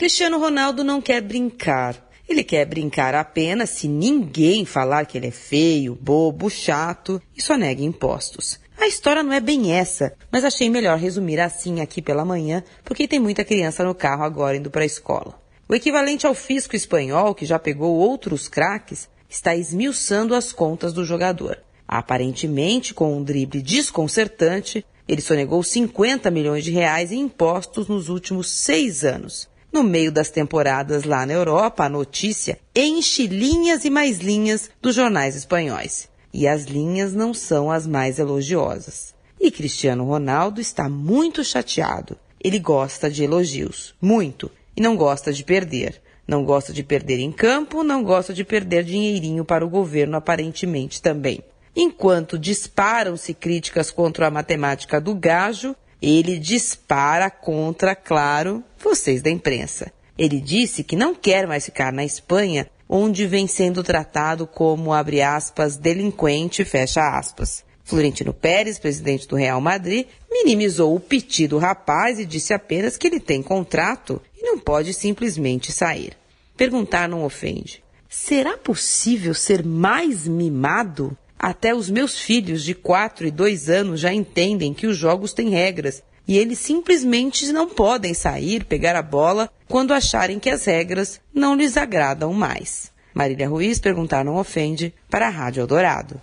Cristiano Ronaldo não quer brincar. Ele quer brincar apenas se ninguém falar que ele é feio, bobo, chato e só nega impostos. A história não é bem essa, mas achei melhor resumir assim aqui pela manhã, porque tem muita criança no carro agora indo para a escola. O equivalente ao fisco espanhol, que já pegou outros craques, está esmiuçando as contas do jogador. Aparentemente, com um drible desconcertante, ele sonegou 50 milhões de reais em impostos nos últimos seis anos. No meio das temporadas lá na Europa, a notícia enche linhas e mais linhas dos jornais espanhóis. E as linhas não são as mais elogiosas. E Cristiano Ronaldo está muito chateado. Ele gosta de elogios, muito, e não gosta de perder. Não gosta de perder em campo, não gosta de perder dinheirinho para o governo, aparentemente também. Enquanto disparam-se críticas contra a matemática do gajo, ele dispara contra, claro, vocês da imprensa. Ele disse que não quer mais ficar na Espanha, onde vem sendo tratado como, abre aspas, delinquente, fecha aspas. Florentino Pérez, presidente do Real Madrid, minimizou o piti do rapaz e disse apenas que ele tem contrato e não pode simplesmente sair. Perguntar não ofende. Será possível ser mais mimado? Até os meus filhos de 4 e 2 anos já entendem que os jogos têm regras e eles simplesmente não podem sair, pegar a bola, quando acharem que as regras não lhes agradam mais. Marília Ruiz perguntar não ofende para a Rádio Eldorado.